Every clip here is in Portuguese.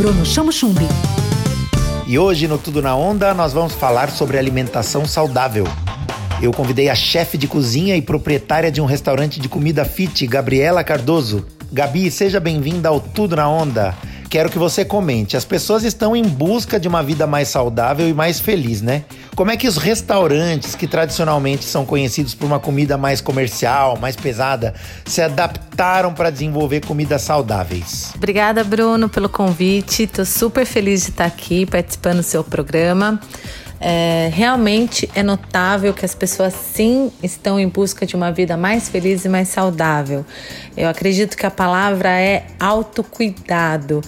Bruno Chamo Chumbi. E hoje no Tudo na Onda nós vamos falar sobre alimentação saudável. Eu convidei a chefe de cozinha e proprietária de um restaurante de comida fit, Gabriela Cardoso. Gabi, seja bem-vinda ao Tudo na Onda. Quero que você comente. As pessoas estão em busca de uma vida mais saudável e mais feliz, né? Como é que os restaurantes, que tradicionalmente são conhecidos por uma comida mais comercial, mais pesada, se adaptaram para desenvolver comidas saudáveis? Obrigada, Bruno, pelo convite. Estou super feliz de estar aqui participando do seu programa. É, realmente é notável que as pessoas sim estão em busca de uma vida mais feliz e mais saudável. Eu acredito que a palavra é autocuidado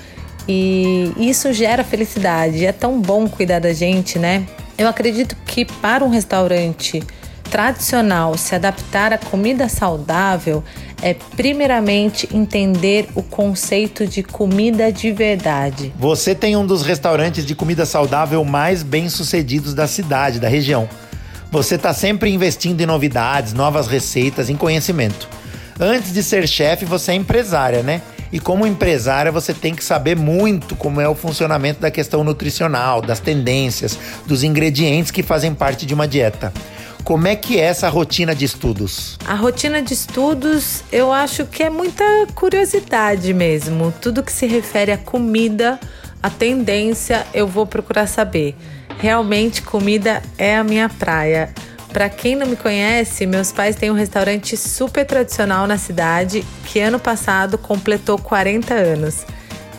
e isso gera felicidade. É tão bom cuidar da gente, né? Eu acredito que para um restaurante tradicional se adaptar à comida saudável é primeiramente entender o conceito de comida de verdade. Você tem um dos restaurantes de comida saudável mais bem-sucedidos da cidade, da região. Você está sempre investindo em novidades, novas receitas, em conhecimento. Antes de ser chefe, você é empresária, né? E como empresária, você tem que saber muito como é o funcionamento da questão nutricional, das tendências, dos ingredientes que fazem parte de uma dieta. Como é que é essa rotina de estudos? A rotina de estudos, eu acho que é muita curiosidade mesmo. Tudo que se refere à comida, a tendência, eu vou procurar saber. Realmente, comida é a minha praia. Para quem não me conhece, meus pais têm um restaurante super tradicional na cidade que ano passado completou 40 anos.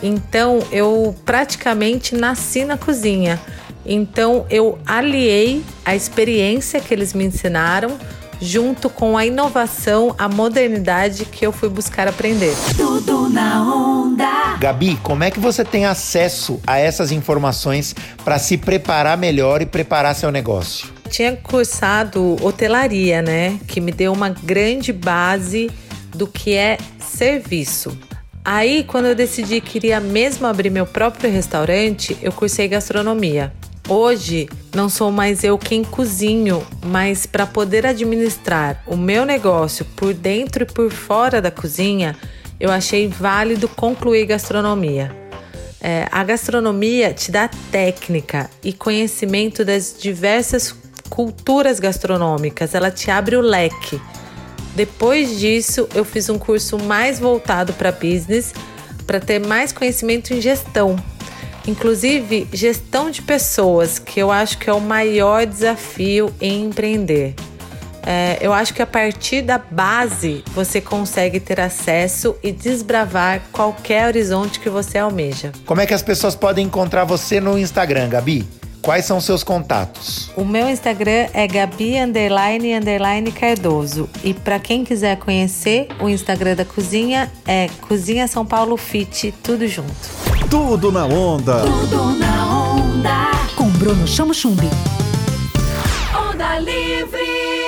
Então, eu praticamente nasci na cozinha. Então eu aliei a experiência que eles me ensinaram junto com a inovação, a modernidade que eu fui buscar aprender. Tudo na onda. Gabi, como é que você tem acesso a essas informações para se preparar melhor e preparar seu negócio? Tinha cursado hotelaria, né? Que me deu uma grande base do que é serviço. Aí, quando eu decidi que queria mesmo abrir meu próprio restaurante, eu cursei gastronomia. Hoje não sou mais eu quem cozinho, mas para poder administrar o meu negócio por dentro e por fora da cozinha, eu achei válido concluir gastronomia. É, a gastronomia te dá técnica e conhecimento das diversas culturas gastronômicas, ela te abre o leque. Depois disso, eu fiz um curso mais voltado para business, para ter mais conhecimento em gestão inclusive gestão de pessoas, que eu acho que é o maior desafio em empreender. É, eu acho que a partir da base você consegue ter acesso e desbravar qualquer horizonte que você almeja. Como é que as pessoas podem encontrar você no Instagram, Gabi? Quais são seus contatos? O meu Instagram é Gabi underline, underline Cardoso. E para quem quiser conhecer, o Instagram da cozinha é Cozinha São Paulo Fit, tudo junto. Tudo na onda. Tudo na onda. Com Bruno Chamo Chumbi. Onda Livre.